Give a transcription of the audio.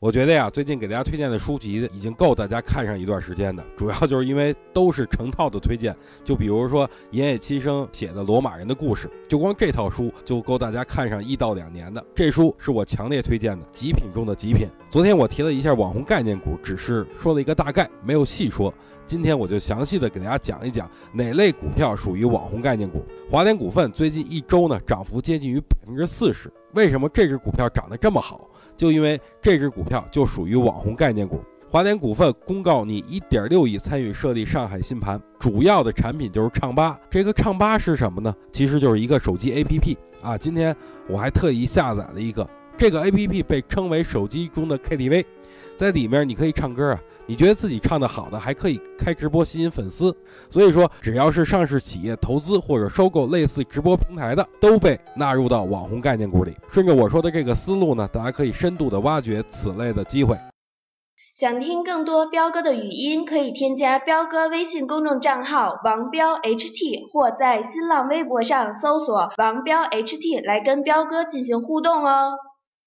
我觉得呀，最近给大家推荐的书籍已经够大家看上一段时间的，主要就是因为都是成套的推荐。就比如说岩野七生写的《罗马人的故事》，就光这套书就够大家看上一到两年的。这书是我强烈推荐的，极品中的极品。昨天我提了一下网红概念股，只是说了一个大概，没有细说。今天我就详细的给大家讲一讲哪类股票属于网红概念股。华联股份最近一周呢，涨幅接近于百分之四十。为什么这只股票涨得这么好？就因为这只股票就属于网红概念股。华联股份公告拟一点六亿参与设立上海新盘，主要的产品就是唱吧。这个唱吧是什么呢？其实就是一个手机 APP 啊。今天我还特意下载了一个，这个 APP 被称为手机中的 KTV。在里面你可以唱歌啊，你觉得自己唱的好的还可以开直播吸引粉丝。所以说，只要是上市企业投资或者收购类似直播平台的，都被纳入到网红概念股里。顺着我说的这个思路呢，大家可以深度的挖掘此类的机会。想听更多彪哥的语音，可以添加彪哥微信公众账号王彪 HT，或在新浪微博上搜索王彪 HT 来跟彪哥进行互动哦。